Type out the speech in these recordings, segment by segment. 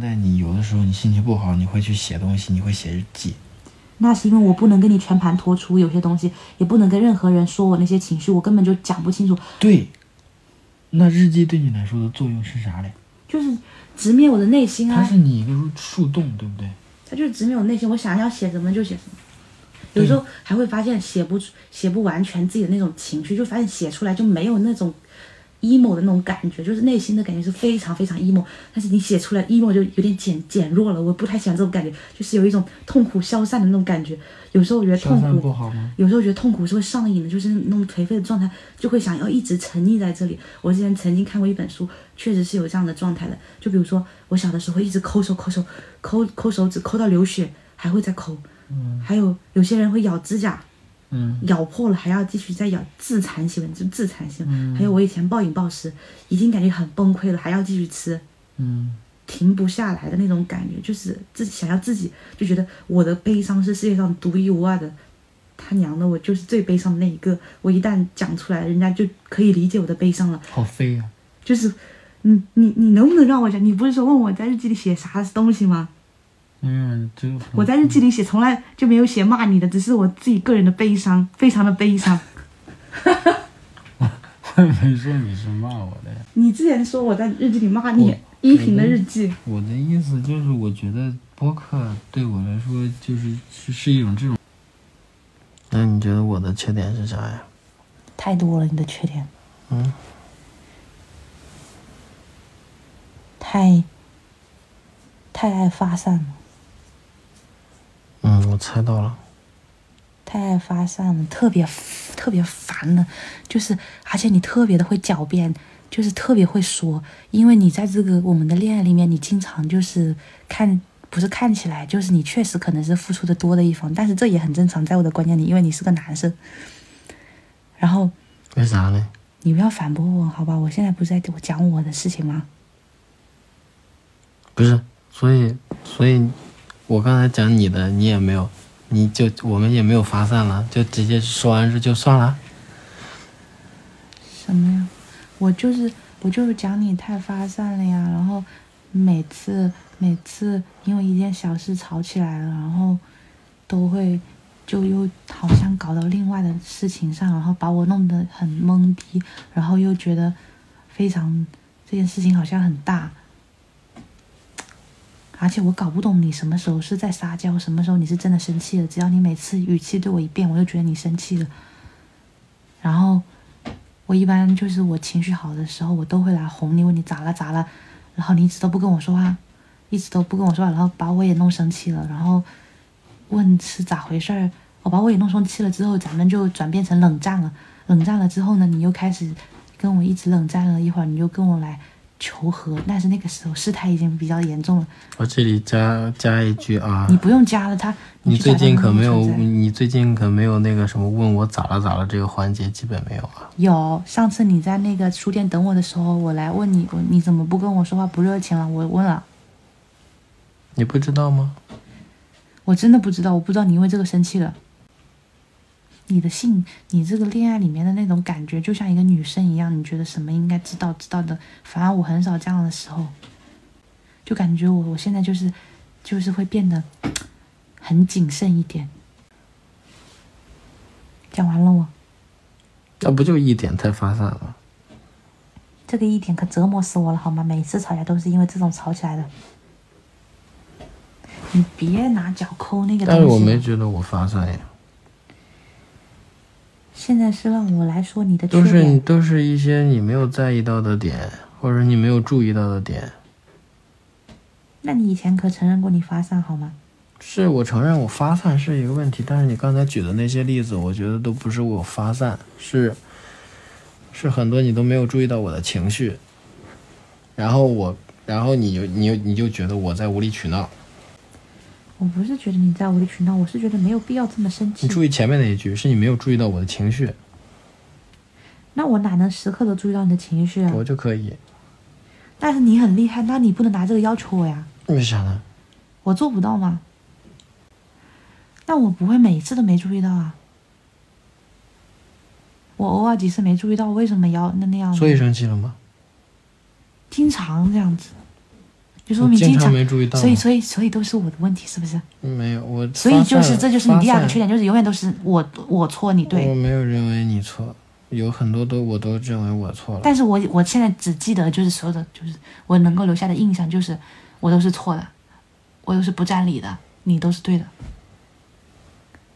在你有的时候你心情不好，你会去写东西，你会写日记。那是因为我不能跟你全盘托出，有些东西也不能跟任何人说我那些情绪，我根本就讲不清楚。对，那日记对你来说的作用是啥嘞？就是直面我的内心啊。它是你一个树洞，对不对？它就是直面我内心，我想要写什么就写什么。有时候还会发现写不写不完全自己的那种情绪，就发现写出来就没有那种 emo 的那种感觉，就是内心的感觉是非常非常 emo，但是你写出来 emo 就有点减减弱了。我不太喜欢这种感觉，就是有一种痛苦消散的那种感觉。有时候我觉得痛苦不好吗？有时候觉得痛苦是会上瘾的，就是那种颓废的状态，就会想要一直沉溺在这里。我之前曾经看过一本书，确实是有这样的状态的。就比如说我小的时候会一直抠手抠手抠抠手指抠到流血，还会再抠。还有有些人会咬指甲，嗯，咬破了还要继续再咬，自残行为就自残行为。还有我以前暴饮暴食，已经感觉很崩溃了，还要继续吃，嗯，停不下来的那种感觉，就是自己想要自己就觉得我的悲伤是世界上独一无二的，他娘的我就是最悲伤的那一个，我一旦讲出来，人家就可以理解我的悲伤了。好飞呀！就是，你你你能不能让我讲？你不是说问我在日记里写啥东西吗？嗯，就我在日记里写，从来就没有写骂你的，只是我自己个人的悲伤，非常的悲伤。我 没说你是骂我的呀。你之前说我在日记里骂你，依萍的日记。我的意思就是，我觉得播客对我来说就是是是一种这种。那你觉得我的缺点是啥呀？太多了，你的缺点。嗯。太。太爱发散了。猜到了。太爱发散了，特别特别烦了，就是而且你特别的会狡辩，就是特别会说，因为你在这个我们的恋爱里面，你经常就是看不是看起来，就是你确实可能是付出的多的一方，但是这也很正常，在我的观念里，因为你是个男生。然后为啥呢？你不要反驳我，好吧？我现在不是在我讲我的事情吗？不是，所以所以。我刚才讲你的，你也没有，你就我们也没有发散了，就直接说完这就算了。什么呀？我就是我就是讲你太发散了呀，然后每次每次因为一件小事吵起来了，然后都会就又好像搞到另外的事情上，然后把我弄得很懵逼，然后又觉得非常这件事情好像很大。而且我搞不懂你什么时候是在撒娇，什么时候你是真的生气了。只要你每次语气对我一变，我就觉得你生气了。然后我一般就是我情绪好的时候，我都会来哄你，问你咋了咋了。然后你一直都不跟我说话，一直都不跟我说话，然后把我也弄生气了。然后问是咋回事儿，我把我也弄生气了之后，咱们就转变成冷战了。冷战了之后呢，你又开始跟我一直冷战了一会儿，你就跟我来。求和，但是那个时候事态已经比较严重了。我这里加加一句啊，你不用加了，他。你最近可没有，你最近可没有那个什么问我咋了咋了这个环节，基本没有啊。有，上次你在那个书店等我的时候，我来问你，我你怎么不跟我说话，不热情了？我问了。你不知道吗？我真的不知道，我不知道你因为这个生气了。你的性，你这个恋爱里面的那种感觉，就像一个女生一样，你觉得什么应该知道知道的。反而我很少这样的时候，就感觉我我现在就是，就是会变得 很谨慎一点。讲完了我。那不就一点太发散了？这个一点可折磨死我了，好吗？每次吵架都是因为这种吵起来的。你别拿脚抠那个东西。但是我没觉得我发散呀。现在是让我来说你的缺点，都是都是一些你没有在意到的点，或者你没有注意到的点。那你以前可承认过你发散好吗？是我承认我发散是一个问题，但是你刚才举的那些例子，我觉得都不是我发散，是是很多你都没有注意到我的情绪，然后我，然后你就你你就觉得我在无理取闹。我不是觉得你在无理取闹，我是觉得没有必要这么生气。你注意前面那一句，是你没有注意到我的情绪。那我哪能时刻都注意到你的情绪啊？我就可以。但是你很厉害，那你不能拿这个要求我呀？为啥呢？我做不到吗？那我不会每次都没注意到啊。我偶尔几次没注意到，为什么要那那样？所以生气了吗？经常这样子。就说明经常没注意到。所以所以所以都是我的问题，是不是？没有我，所以就是这就是你第二个缺点。就是永远都是我我错你对我对。没有认为你错，有很多都我都认为我错了。但是我我现在只记得就是所有的就是我能够留下的印象就是我都是错的，我都是不占理的，你都是对的。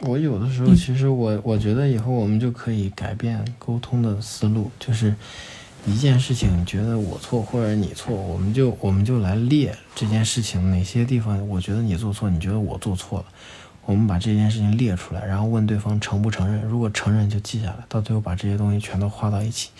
我有的时候嗯其实我我觉得以后我们就可以改变沟通的思路，就是一件事情觉得我错或者你错，我们就我们就来列这件事情哪些地方我觉得你做错，你觉得我做错了，我们把这件事情列出来，然后问对方承不承认，如果承认就记下来，到最后把这些东西全都画到一起，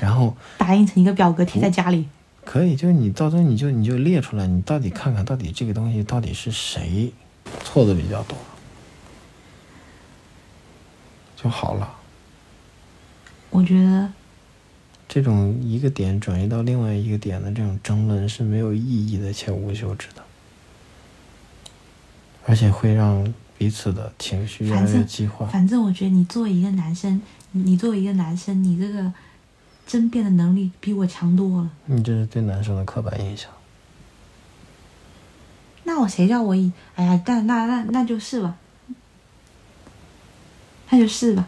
然后打印成一个表格贴在家里，可以，就是你到最后你就你就列出来，你到底看看到底这个东西到底是谁错的比较多，就好了。我觉得这种一个点转移到另外一个点的这种争论是没有意义的且无休止的，而且会让彼此的情绪越来越激化。反正我觉得你作为一个男生，你作为一个男生，你这个争辩的能力比我强多了。你这是对男生的刻板印象。那我谁叫我以？哎呀，但那那那就是吧，那就是吧，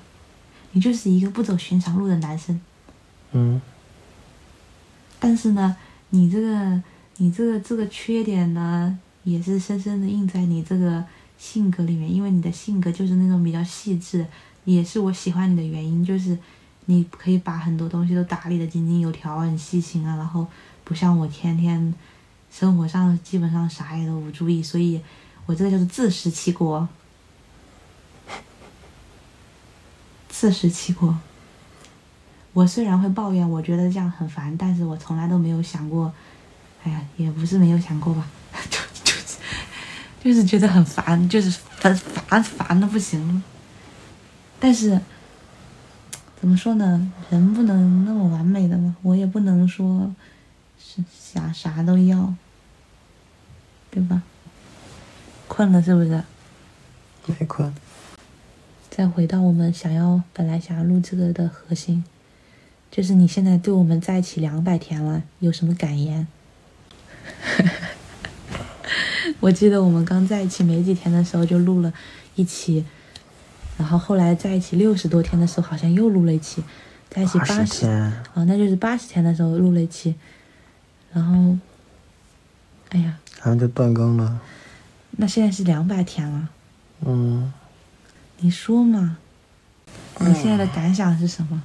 你就是一个不走寻常路的男生。嗯，但是呢，你这个你这个这个缺点呢，也是深深的印在你这个性格里面，因为你的性格就是那种比较细致，也是我喜欢你的原因，就是你可以把很多东西都打理的井井有条，很细心啊，然后不像我天天生活上基本上啥也都不注意，所以我这个就是自食其果，自食其果。我虽然会抱怨，我觉得这样很烦，但是我从来都没有想过，哎呀，也不是没有想过吧，就就是就是觉得很烦，就是烦烦烦的不行了。但是怎么说呢，人不能那么完美的嘛，我也不能说是啥啥都要，对吧？困了是不是？没困。再回到我们想要本来想要录这个的核心，就是你现在对我们在一起两百天了，有什么感言？我记得我们刚在一起没几天的时候就录了一期，然后后来在一起六十多天的时候好像又录了一期，在一起八80十天，哦，那就是八十天的时候录了一期，然后，哎呀，然后就断更了。那现在是两百天了，嗯，你说嘛？你现在的感想是什么？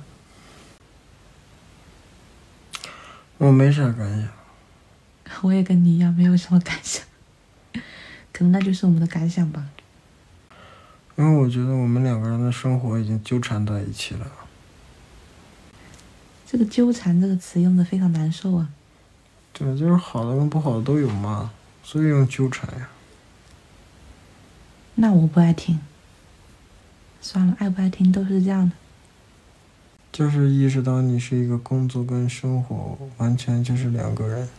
我没啥感想。我也跟你一样，没有什么感想，可能那就是我们的感想吧。因为我觉得我们两个人的生活已经纠缠在一起了。这个“纠缠”这个词用的非常难受啊。对，就是好的跟不好的都有嘛，所以用纠缠呀。那我不爱听，算了，爱不爱听都是这样的。就是意识到你是一个工作跟生活完全就是两个人。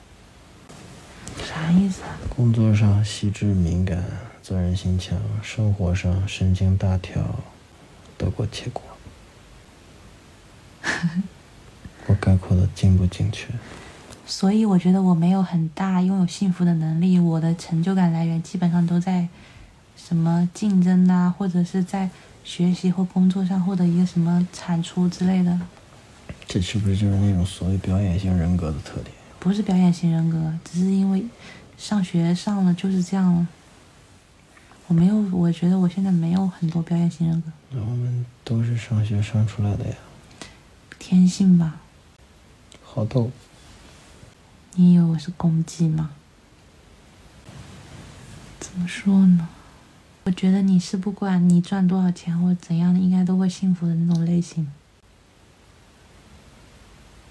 啥意思啊？工作上细致敏感，责任心强；生活上神经大条，得过且过。我概括的精不精确？所以我觉得我没有很大拥有幸福的能力，我的成就感来源基本上都在什么竞争啊，或者是在学习或工作上获得一个什么产出之类的，这是不是就是那种所谓表演型人格的特点？不是表演型人格，只是因为上学上了就是这样了。我没有，我觉得我现在没有很多表演型人格，那我们都是上学上出来的呀，天性吧。好逗。你以为我是公鸡吗？怎么说呢？我觉得你是不管你赚多少钱或者怎样的，应该都会幸福的那种类型，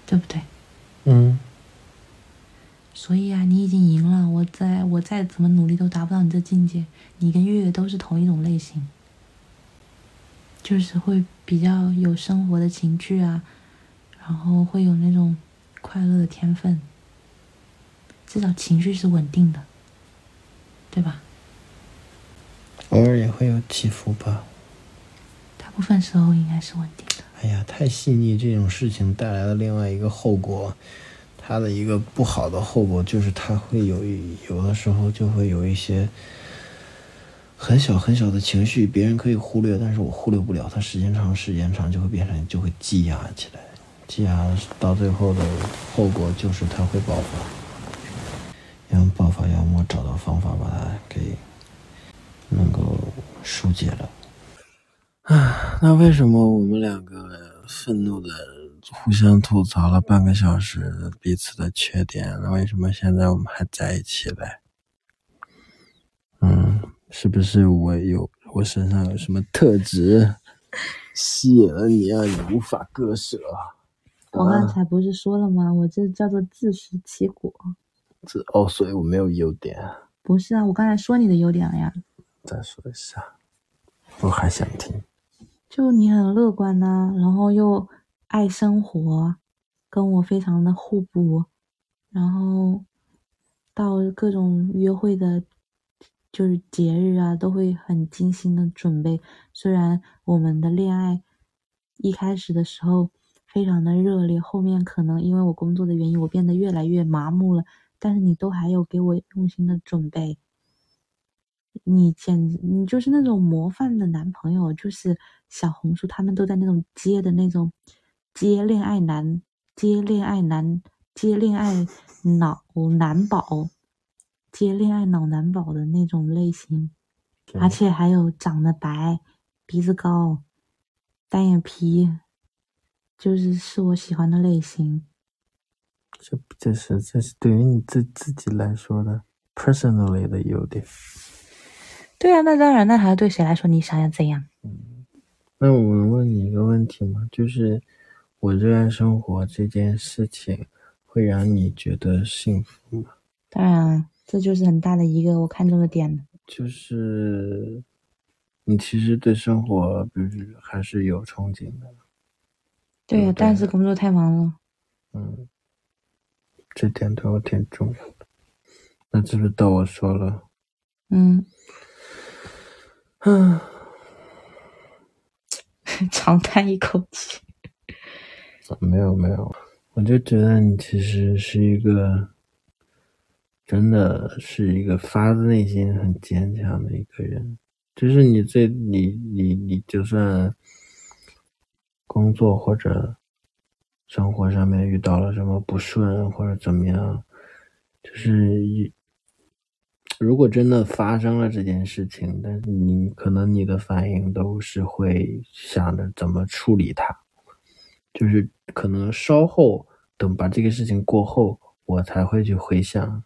对不对？嗯，所以啊，你已经赢了，我再我再怎么努力都达不到你这境界。你跟月月都是同一种类型，就是会比较有生活的情趣啊，然后会有那种快乐的天分，至少情绪是稳定的，对吧？偶尔也会有起伏吧。大部分时候应该是稳定的。哎呀，太细腻这种事情带来的另外一个后果，它的一个不好的后果就是它会有有的时候就会有一些很小很小的情绪，别人可以忽略，但是我忽略不了，它时间长时间长就会变成就会积压起来，积压到最后的后果就是它会爆发，要么爆发，要么找到方法把它给能够疏解了。啊，那为什么我们两个愤怒的？互相吐槽了半个小时彼此的缺点，那为什么现在我们还在一起嘞？嗯，是不是我有我身上有什么特质吸引了你啊？你无法割舍。我刚才不是说了吗？我这叫做自食其果。这哦，所以我没有优点。不是啊，我刚才说你的优点了呀。再说一下，我还想听。就你很乐观呐，然后又。爱生活，跟我非常的互补，然后到各种约会的，就是节日啊，都会很精心的准备。虽然我们的恋爱一开始的时候非常的热烈，后面可能因为我工作的原因，我变得越来越麻木了，但是你都还有给我用心的准备。你简直，你就是那种模范的男朋友，就是小红书他们都在那种接的那种。接恋爱男，接恋爱男，接恋爱脑男宝，接恋爱脑男宝的那种类型，而且还有长得白、鼻子高、单眼皮，就是是我喜欢的类型。这这是这是对于你自自己来说的 personally 的优点。对啊，那当然，那还要对谁来说？你想要怎样？嗯，那我能问你一个问题吗？就是。我热爱生活这件事情会让你觉得幸福吗？当然，这就是很大的一个我看中的点。就是你其实对生活，比如还是有憧憬的。对呀，但是工作太忙了。嗯，这点对我挺重要的。那是不是到我说了？嗯。嗯，长叹一口气。没有没有，我就觉得你其实是一个，真的是一个发自内心很坚强的一个人。就是你最你你你就算工作或者生活上面遇到了什么不顺或者怎么样，就是一如果真的发生了这件事情，但是你可能你的反应都是会想着怎么处理它。就是可能稍后等把这个事情过后，我才会去回想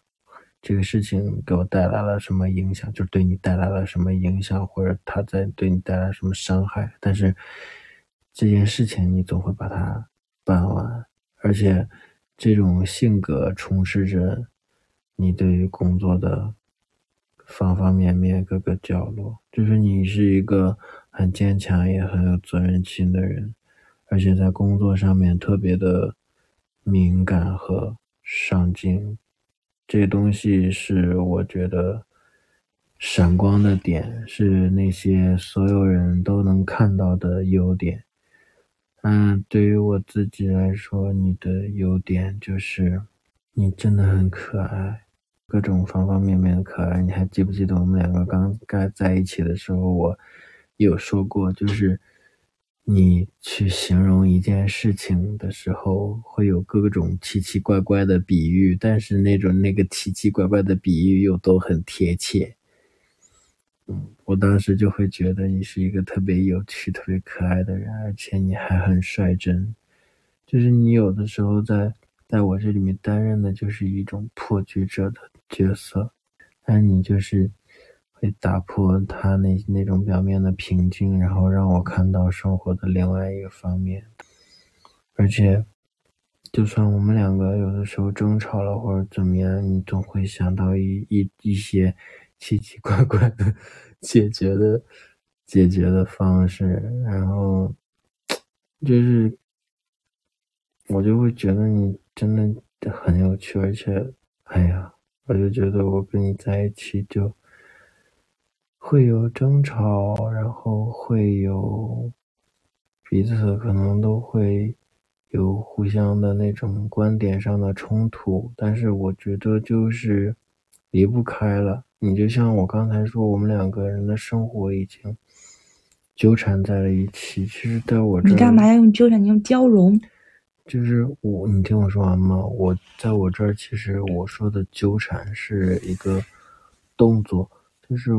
这个事情给我带来了什么影响，就对你带来了什么影响，或者他在对你带来什么伤害。但是这件事情你总会把它办完，而且这种性格充斥着你对于工作的方方面面各个角落，就是你是一个很坚强也很有责任心的人。而且在工作上面特别的敏感和上进，这东西是我觉得闪光的点，是那些所有人都能看到的优点。嗯，对于我自己来说，你的优点就是你真的很可爱，各种方方面面的可爱。你还记不记得我们两个刚刚在一起的时候，我有说过，就是。你去形容一件事情的时候，会有各种奇奇怪怪的比喻，但是那种那个奇奇怪怪的比喻又都很贴切。嗯，我当时就会觉得你是一个特别有趣、特别可爱的人，而且你还很率真。就是你有的时候在在我这里面担任的就是一种破局者的角色，那你就是。会打破他那那种表面的平静，然后让我看到生活的另外一个方面。而且，就算我们两个有的时候争吵了或者怎么样，你总会想到一一一些奇奇怪怪的解决的解决的方式，然后就是，我就会觉得你真的很有趣，而且，哎呀，我就觉得我跟你在一起就。会有争吵，然后会有彼此可能都会有互相的那种观点上的冲突，但是我觉得就是离不开了。你就像我刚才说，我们两个人的生活已经纠缠在了一起。其实，在我这你干嘛要用纠缠？你用交融。就是我，你听我说完吗？我在我这儿，其实我说的纠缠是一个动作，就是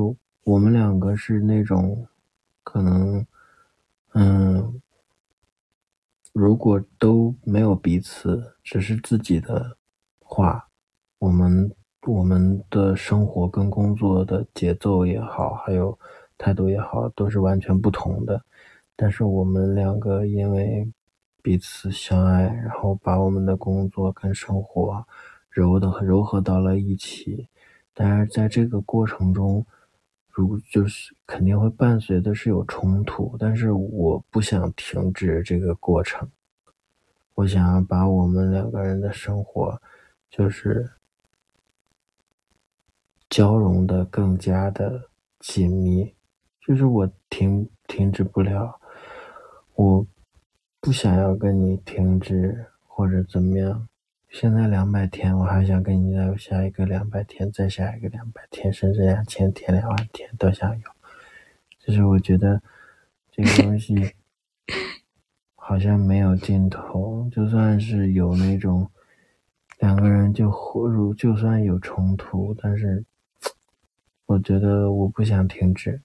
我们两个是那种可能，嗯，如果都没有彼此，只是自己的话，我们我们的生活跟工作的节奏也好，还有态度也好，都是完全不同的。但是我们两个因为。彼此相爱，然后把我们的工作跟生活揉的柔合到了一起。但是在这个过程中，如就是肯定会伴随的是有冲突，但是我不想停止这个过程。我想要把我们两个人的生活，就是交融的更加的紧密，就是我停停止不了，我。不想要跟你停止或者怎么样，现在两百天，我还想跟你再有下一个两百天，再下一个两百天，甚至两千天、两万天都想有。就是我觉得这个东西 好像没有尽头，就算是有那种两个人就或如就算有冲突，但是我觉得我不想停止。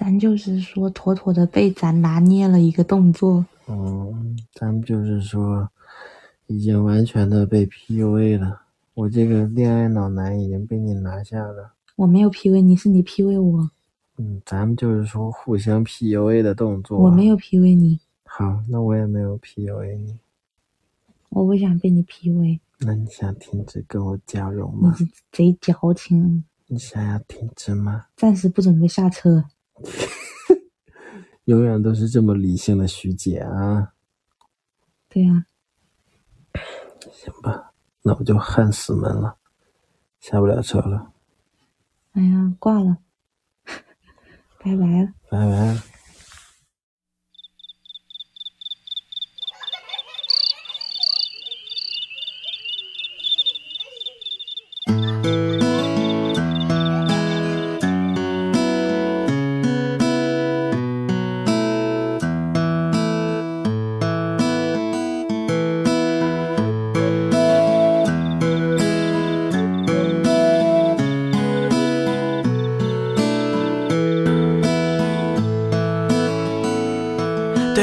咱就是说，妥妥的被咱拿捏了一个动作。嗯，咱们就是说，已经完全的被 PUA 了。我这个恋爱脑男已经被你拿下了。我没有 PUA 你，是你 PUA 我。嗯，咱们就是说互相 PUA 的动作。我没有 PUA 你。好，那我也没有 PUA 你。我不想被你 PUA。那你想停止跟我交融吗？你贼矫情。你想要停止吗？暂时不准备下车。永远都是这么理性的徐姐啊！对呀，行吧，那我就焊死门了，下不了车了。哎呀，挂了，拜拜了，拜拜。